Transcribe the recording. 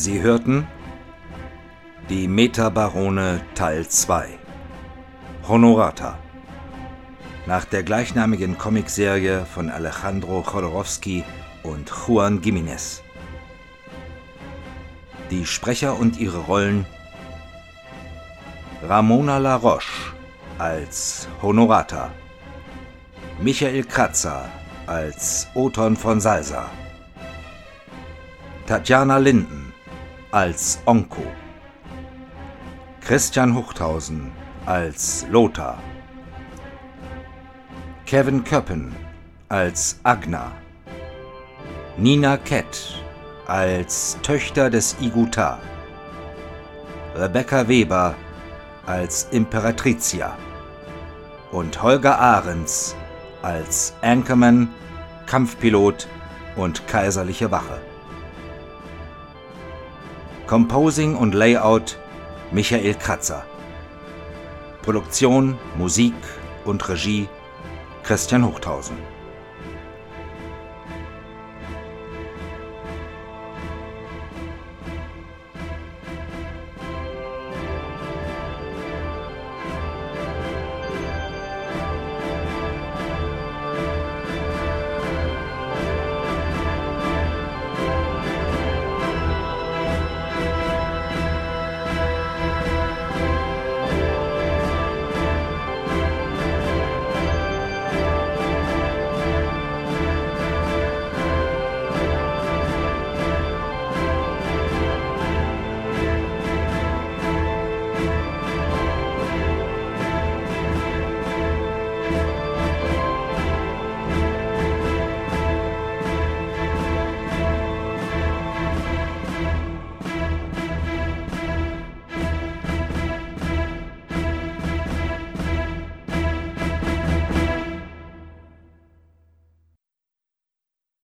Sie hörten Die Metabarone Teil 2 Honorata nach der gleichnamigen Comicserie von Alejandro Jodorowsky und Juan Giménez. Die Sprecher und ihre Rollen Ramona La Roche als Honorata, Michael Kratzer als Oton von Salsa, Tatjana Linden als Onko, Christian Huchthausen als Lothar, Kevin Köppen als Agna, Nina Kett als Töchter des Iguta, Rebecca Weber als Imperatricia. Und Holger Ahrens als Anchorman, Kampfpilot und kaiserliche Wache. Composing und Layout Michael Kratzer. Produktion, Musik und Regie Christian Huchthausen.